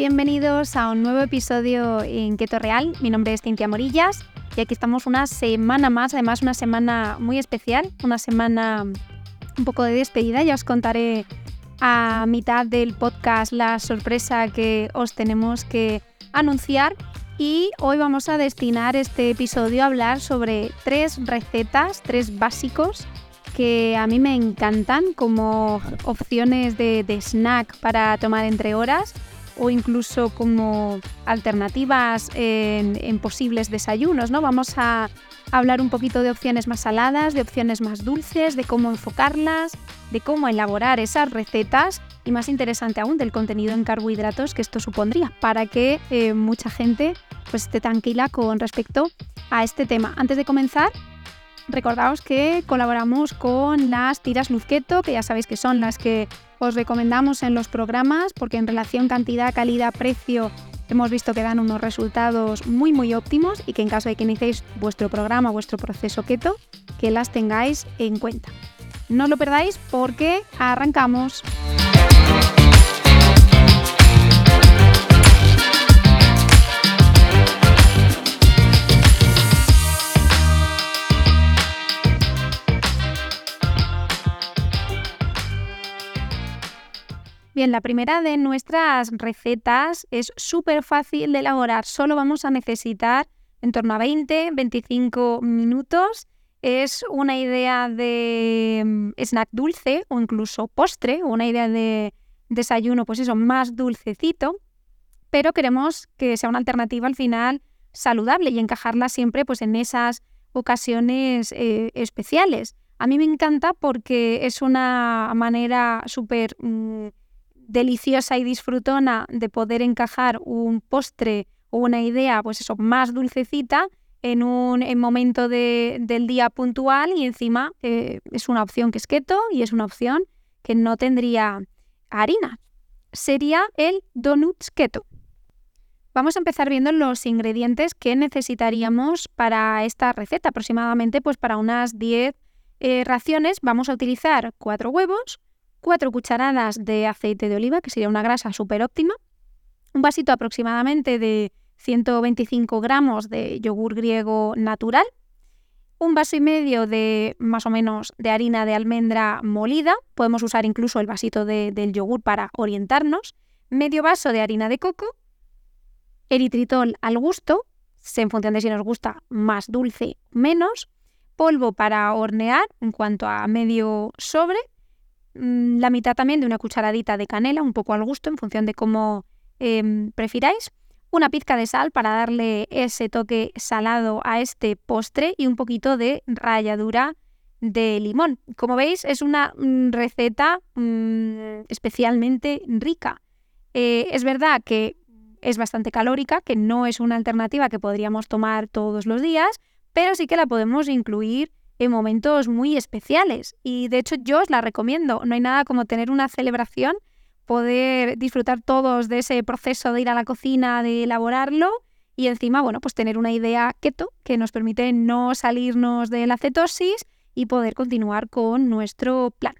Bienvenidos a un nuevo episodio en Keto Real. Mi nombre es Cintia Morillas y aquí estamos una semana más, además una semana muy especial, una semana un poco de despedida. Ya os contaré a mitad del podcast la sorpresa que os tenemos que anunciar. Y hoy vamos a destinar este episodio a hablar sobre tres recetas, tres básicos que a mí me encantan como opciones de, snack para tomar entre horas o incluso como alternativas en, posibles desayunos, ¿no? Vamos a hablar un poquito de opciones más saladas, de opciones más dulces, de cómo enfocarlas, de cómo elaborar esas recetas y más interesante aún del contenido en carbohidratos que esto supondría para que eh, mucha gente pues esté tranquila con respecto a este tema. Antes de comenzar, Recordaos que colaboramos con las tiras Luzqueto, que ya sabéis que son las que os recomendamos en los programas, porque en relación cantidad, calidad, precio hemos visto que dan unos resultados muy muy óptimos y que en caso de que iniciéis vuestro programa, vuestro proceso keto, que las tengáis en cuenta. No lo perdáis porque arrancamos. Bien, la primera de nuestras recetas es súper fácil de elaborar. Solo vamos a necesitar en torno a 20-25 minutos. Es una idea de mm, snack dulce o incluso postre, una idea de desayuno, pues eso, más dulcecito, pero queremos que sea una alternativa al final saludable y encajarla siempre pues en esas ocasiones eh, especiales. A mí me encanta porque es una manera súper mm, deliciosa y disfrutona de poder encajar un postre o una idea, pues eso, más dulcecita en un momento del día puntual y encima eh, es una opción que es keto y es una opción que no tendría harina. Sería el donuts keto. Vamos a empezar viendo los ingredientes que necesitaríamos para esta receta. Aproximadamente pues para unas 10 eh, raciones vamos a utilizar 4 huevos, 4 cucharadas de aceite de oliva, que sería una grasa súper óptima, un vasito aproximadamente de 125 gramos de yogur griego natural, un vaso y medio de más o menos de harina de almendra molida, podemos usar incluso el vasito del yogur para orientarnos, medio vaso de harina de coco, eritritol al gusto, en función de si nos gusta más dulce menos, polvo para hornear en cuanto a medio sobre, la mitad también de una cucharadita de canela, un poco al gusto, en función de cómo em, prefiráis. Una pizca de sal para darle ese toque salado a este postre y un poquito de ralladura de limón. Como veis, es una mm, receta mm, especialmente rica. Eh, es verdad que es bastante calórica, que no es una alternativa que podríamos tomar todos los días, pero sí que la podemos incluir en momentos muy especiales. Y de hecho yo os la recomiendo. No hay nada como tener una celebración, poder disfrutar todos de ese proceso de ir a la cocina, de elaborarlo y encima, bueno, pues tener una idea keto que nos permite no salirnos de la cetosis y poder continuar con nuestro plan.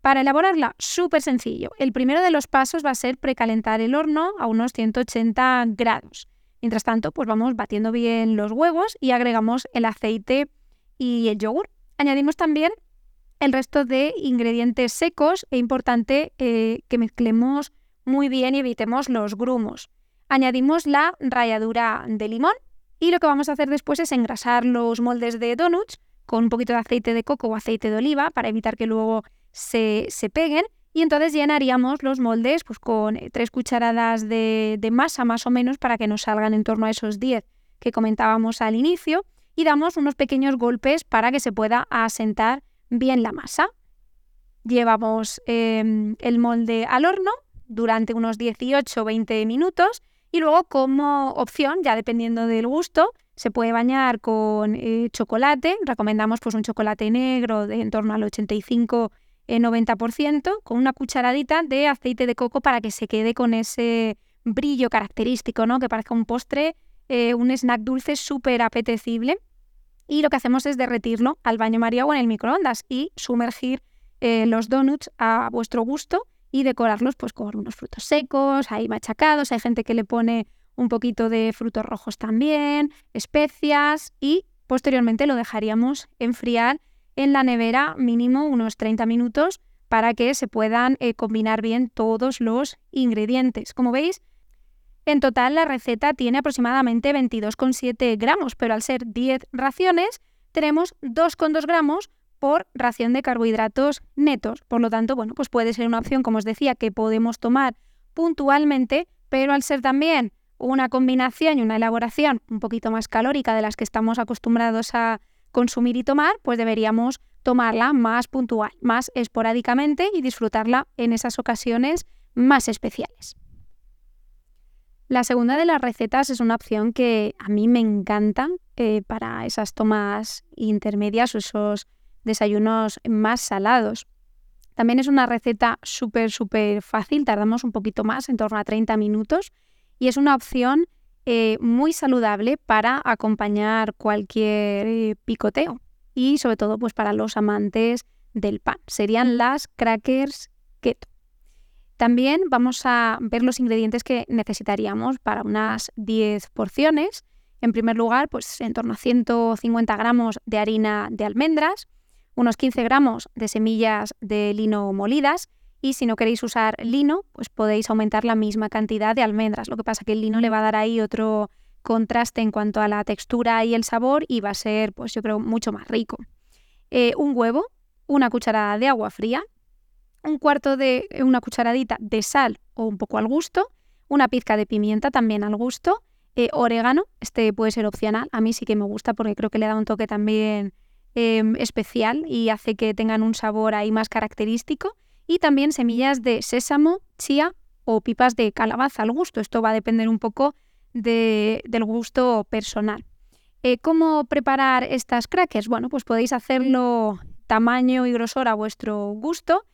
Para elaborarla, súper sencillo. El primero de los pasos va a ser precalentar el horno a unos 180 grados. Mientras tanto, pues vamos batiendo bien los huevos y agregamos el aceite y el yogur. Añadimos también el resto de ingredientes secos e importante eh, que mezclemos muy bien y evitemos los grumos. Añadimos la ralladura de limón y lo que vamos a hacer después es engrasar los moldes de donuts con un poquito de aceite de coco o aceite de oliva para evitar que luego se, peguen y entonces llenaríamos los moldes pues, con tres cucharadas de, de masa más o menos para que nos salgan en torno a esos 10 que comentábamos al inicio y damos unos pequeños golpes para que se pueda asentar bien la masa. Llevamos em, el molde al horno durante unos 18-20 minutos y luego como opción, ya dependiendo del gusto, se puede bañar con eh, chocolate. Recomendamos pues un chocolate negro de en torno al 85-90% eh, con una cucharadita de aceite de coco para que se quede con ese brillo característico, ¿no? que parezca un postre eh, un snack dulce súper apetecible. Y lo que hacemos es derretirlo al baño María o en el microondas y sumergir eh, los donuts a vuestro gusto y decorarlos pues con unos frutos secos, ahí machacados, hay gente que le pone un poquito de frutos rojos también, especias y posteriormente lo dejaríamos enfriar en la nevera mínimo unos 30 minutos para que se puedan eh, combinar bien todos los ingredientes. Como veis, en total la receta tiene aproximadamente 22,7 gramos, pero al ser 10 raciones tenemos 2,2 gramos por ración de carbohidratos netos. Por lo tanto, bueno, pues puede ser una opción, como os decía, que podemos tomar puntualmente, pero al ser también una combinación y una elaboración un poquito más calórica de las que estamos acostumbrados a consumir y tomar, pues deberíamos tomarla más puntual, más esporádicamente y disfrutarla en esas ocasiones más especiales. La segunda de las recetas es una opción que a mí me encanta eh, para esas tomas intermedias o esos desayunos más salados. También es una receta súper, súper fácil, tardamos un poquito más, en torno a 30 minutos, y es una opción eh, muy saludable para acompañar cualquier eh, picoteo y sobre todo pues para los amantes del pan. Serían las crackers keto. También vamos a ver los ingredientes que necesitaríamos para unas 10 porciones. En primer lugar, pues en torno a 150 gramos de harina de almendras, unos 15 gramos de semillas de lino molidas y si no queréis usar lino, pues podéis aumentar la misma cantidad de almendras. Lo que pasa que el lino le va a dar ahí otro contraste en cuanto a la textura y el sabor y va a ser, pues yo creo, mucho más rico. Eh, un huevo, una cucharada de agua fría, un cuarto de una cucharadita de sal o un poco al gusto, una pizca de pimienta también al gusto, eh, orégano, este puede ser opcional, a mí sí que me gusta porque creo que le da un toque también Em, especial y hace que tengan un sabor ahí más característico. Y también semillas de sésamo, chía o pipas de calabaza al gusto. Esto va a depender un poco del gusto personal. Eh, ¿Cómo preparar estas crackers? Bueno, pues podéis hacerlo tamaño y grosor a vuestro gusto.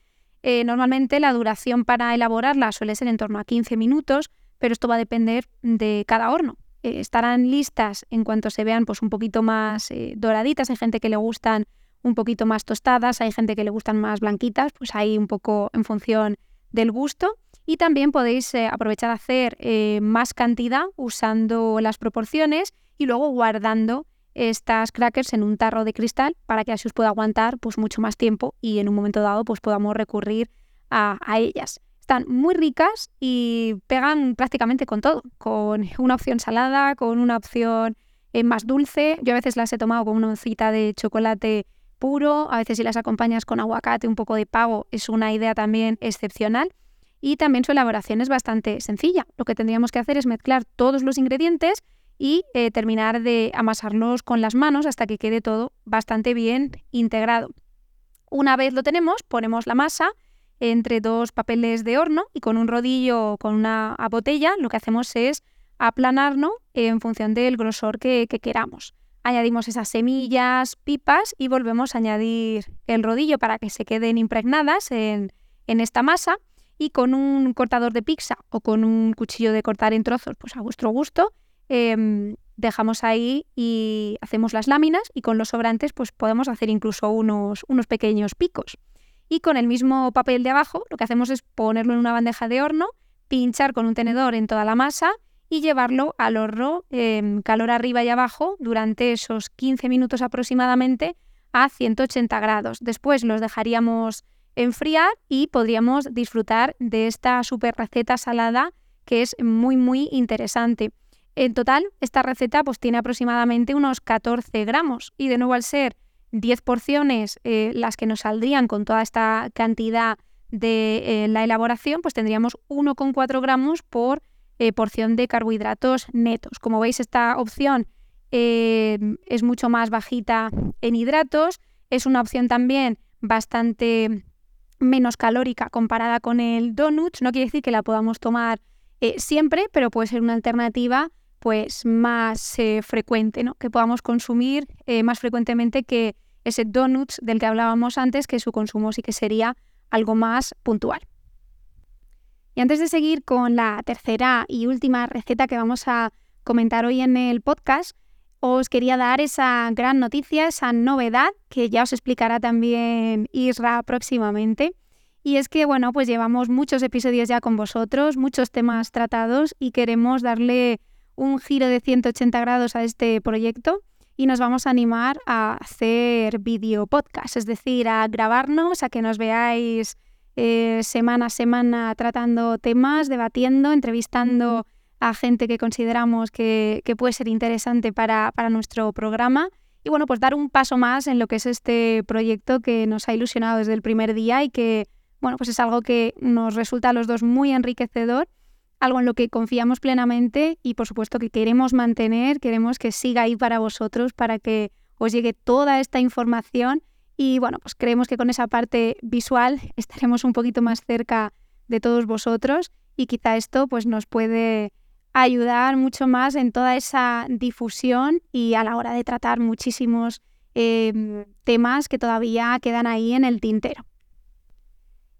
Eh, normalmente la duración para elaborarla suele ser en torno a 15 minutos, pero esto va a depender de cada horno. Eh, estarán listas en cuanto se vean pues un poquito más eh, doraditas. Hay gente que le gustan un poquito más tostadas, hay gente que le gustan más blanquitas, pues ahí un poco en función del gusto. Y también podéis aprovechar a hacer más cantidad usando las proporciones y luego guardando estas crackers en un tarro de cristal para que así os pueda aguantar pues mucho más tiempo y en un momento dado pues podamos recurrir a ellas. Están muy ricas y pegan prácticamente con todo, con una opción salada, con una opción eh, más dulce. Yo a veces las he tomado con una oncita de chocolate puro, a veces si las acompañas con aguacate, un poco de pavo, es una idea también excepcional. Y también su elaboración es bastante sencilla. Lo que tendríamos que hacer es mezclar todos los ingredientes y eh, terminar de amasarlos con las manos hasta que quede todo bastante bien integrado. Una vez lo tenemos, ponemos la masa entre dos papeles de horno y con un rodillo o con una botella lo que hacemos es aplanarlo en función del grosor que, queramos. Añadimos esas semillas, pipas y volvemos a añadir el rodillo para que se queden impregnadas en, esta masa y con un cortador de pizza o con un cuchillo de cortar en trozos, pues a vuestro gusto, em, dejamos ahí y hacemos las láminas y con los sobrantes pues podemos hacer incluso unos, unos pequeños picos y con el mismo papel de abajo lo que hacemos es ponerlo en una bandeja de horno, pinchar con un tenedor en toda la masa y llevarlo al horno en calor arriba y abajo durante esos 15 minutos aproximadamente a 180 grados. Después los dejaríamos enfriar y podríamos disfrutar de esta super receta salada que es muy muy interesante. En total, esta receta pues tiene aproximadamente unos 14 gramos y de nuevo al ser 10 porciones eh, las que nos saldrían con toda esta cantidad de eh, la elaboración, pues tendríamos 1,4 gramos por eh, porción de carbohidratos netos. Como veis, esta opción es mucho más bajita en hidratos, es una opción también bastante menos calórica comparada con el donut. No quiere decir que la podamos tomar siempre, pero puede ser una alternativa pues más frecuente, ¿no? que podamos consumir más frecuentemente que ese donuts del que hablábamos antes, que su consumo sí que sería algo más puntual. Y antes de seguir con la tercera y última receta que vamos a comentar hoy en el podcast, os quería dar esa gran noticia, esa novedad que ya os explicará también Isra próximamente. Y es que, bueno, pues llevamos muchos episodios ya con vosotros, muchos temas tratados y queremos darle un giro de 180 grados a este proyecto y nos vamos a animar a hacer video podcast, es decir, a grabarnos, a que nos veáis eh, semana a semana tratando temas, debatiendo, entrevistando a gente que consideramos que, puede ser interesante para, para nuestro programa. Y bueno, pues dar un paso más en lo que es este proyecto que nos ha ilusionado desde el primer día y que bueno, pues es algo que nos resulta a los dos muy enriquecedor, algo en lo que confiamos plenamente y por supuesto que queremos mantener, queremos que siga ahí para vosotros, para que os llegue toda esta información y bueno, pues creemos que con esa parte visual estaremos un poquito más cerca de todos vosotros y quizá esto pues nos puede ayudar mucho más en toda esa difusión y a la hora de tratar muchísimos em, temas que todavía quedan ahí en el tintero.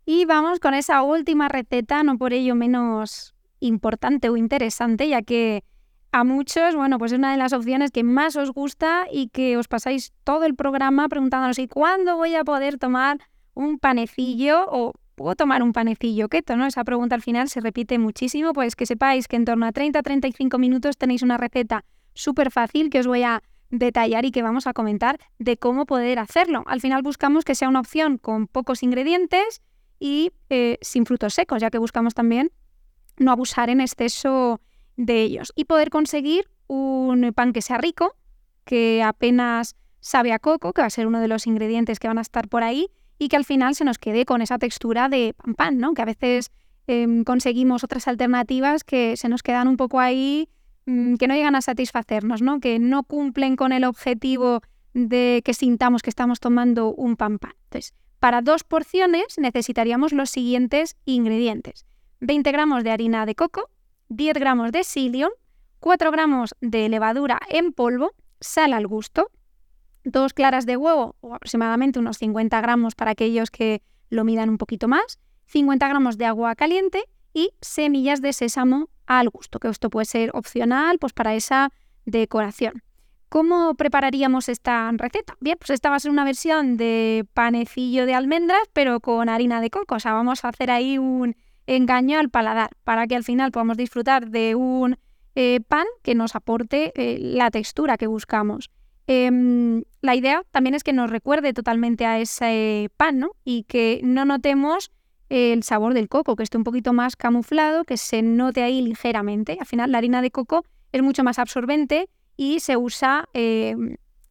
Y vamos con esa última receta, no por ello menos importante o interesante, ya que a muchos, bueno, pues es una de las opciones que más os gusta y que os pasáis todo el programa preguntándonos, ¿y cuándo voy a poder tomar un panecillo o puedo tomar un panecillo keto? ¿no? Esa pregunta al final se repite muchísimo, pues que sepáis que en torno a 30-35 minutos tenéis una receta súper fácil que os voy a detallar y que vamos a comentar de cómo poder hacerlo. Al final buscamos que sea una opción con pocos ingredientes, y eh, sin frutos secos, ya que buscamos también no abusar en exceso de ellos y poder conseguir un pan que sea rico, que apenas sabe a coco, que va a ser uno de los ingredientes que van a estar por ahí y que al final se nos quede con esa textura de pan pan, ¿no? Que a veces em, conseguimos otras alternativas que se nos quedan un poco ahí, mm, que no llegan a satisfacernos, ¿no? Que no cumplen con el objetivo de que sintamos que estamos tomando un pan pan. Entonces, para dos porciones necesitaríamos los siguientes ingredientes. 20 gramos de harina de coco, 10 gramos de psyllium, 4 gramos de levadura en polvo, sal al gusto, dos claras de huevo o aproximadamente unos 50 gramos para aquellos que lo midan un poquito más, 50 gramos de agua caliente y semillas de sésamo al gusto, que esto puede ser opcional pues para esa decoración. ¿Cómo prepararíamos esta receta? Bien, pues esta va a ser una versión de panecillo de almendras, pero con harina de coco. O sea, vamos a hacer ahí un engaño al paladar para que al final podamos disfrutar de un eh, pan que nos aporte eh, la textura que buscamos. Em, la idea también es que nos recuerde totalmente a ese pan, ¿no? Y que no notemos el sabor del coco, que esté un poquito más camuflado, que se note ahí ligeramente. Al final, la harina de coco es mucho más absorbente y se usa eh,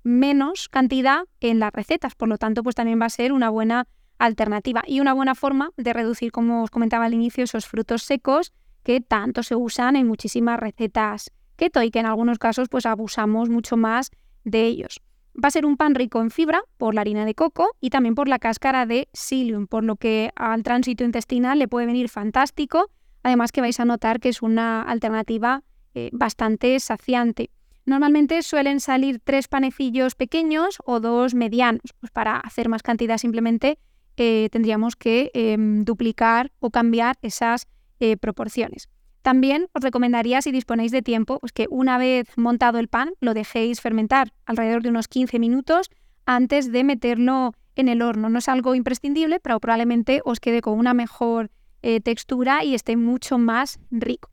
menos cantidad en las recetas. Por lo tanto, pues también va a ser una buena alternativa y una buena forma de reducir, como os comentaba al inicio, esos frutos secos que tanto se usan en muchísimas recetas keto y que en algunos casos pues abusamos mucho más de ellos. Va a ser un pan rico en fibra por la harina de coco y también por la cáscara de psyllium, por lo que al tránsito intestinal le puede venir fantástico. Además que vais a notar que es una alternativa eh, bastante saciante. Normalmente suelen salir tres panecillos pequeños o dos medianos. Pues para hacer más cantidad simplemente eh, tendríamos que em, duplicar o cambiar esas eh, proporciones. También os recomendaría, si disponéis de tiempo, pues que una vez montado el pan lo dejéis fermentar alrededor de unos 15 minutos antes de meterlo en el horno. No es algo imprescindible, pero probablemente os quede con una mejor eh, textura y esté mucho más rico.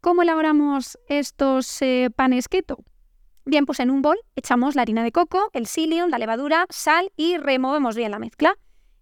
¿Cómo elaboramos estos panes keto? Bien, pues en un bol echamos la harina de coco, el psyllium, la levadura, sal y removemos bien la mezcla.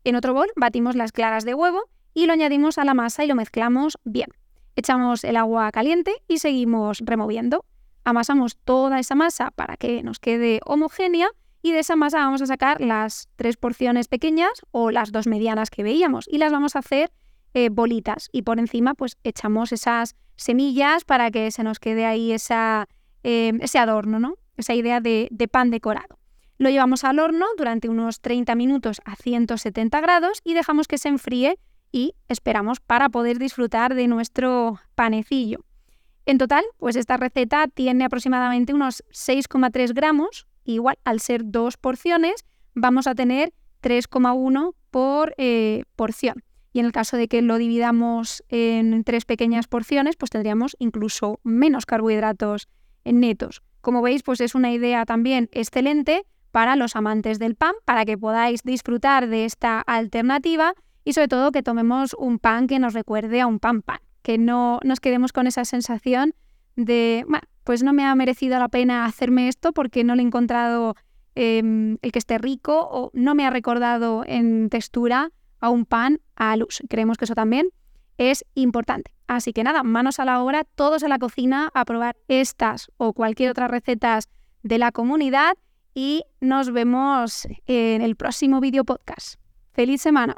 En otro bol batimos las claras de huevo y lo añadimos a la masa y lo mezclamos bien. Echamos el agua caliente y seguimos removiendo. Amasamos toda esa masa para que nos quede homogénea y de esa masa vamos a sacar las tres porciones pequeñas o las dos medianas que veíamos y las vamos a hacer eh, bolitas y por encima pues echamos esas semillas para que se nos quede ahí esa, eh, ese adorno, ¿no? esa idea de, de pan decorado. Lo llevamos al horno durante unos 30 minutos a 170 grados y dejamos que se enfríe y esperamos para poder disfrutar de nuestro panecillo. En total, pues esta receta tiene aproximadamente unos 6,3 gramos, igual al ser dos porciones, vamos a tener 3,1 por eh, porción. Y en el caso de que lo dividamos en tres pequeñas porciones, pues tendríamos incluso menos carbohidratos netos. Como veis, pues es una idea también excelente para los amantes del pan, para que podáis disfrutar de esta alternativa y sobre todo que tomemos un pan que nos recuerde a un pan pan, que no nos quedemos con esa sensación de, bueno, pues no me ha merecido la pena hacerme esto porque no le he encontrado em, el que esté rico o no me ha recordado en textura a un pan a luz. Creemos que eso también es importante. Así que nada, manos a la obra, todos a la cocina a probar estas o cualquier otra recetas de la comunidad y nos vemos en el próximo video podcast. ¡Feliz semana!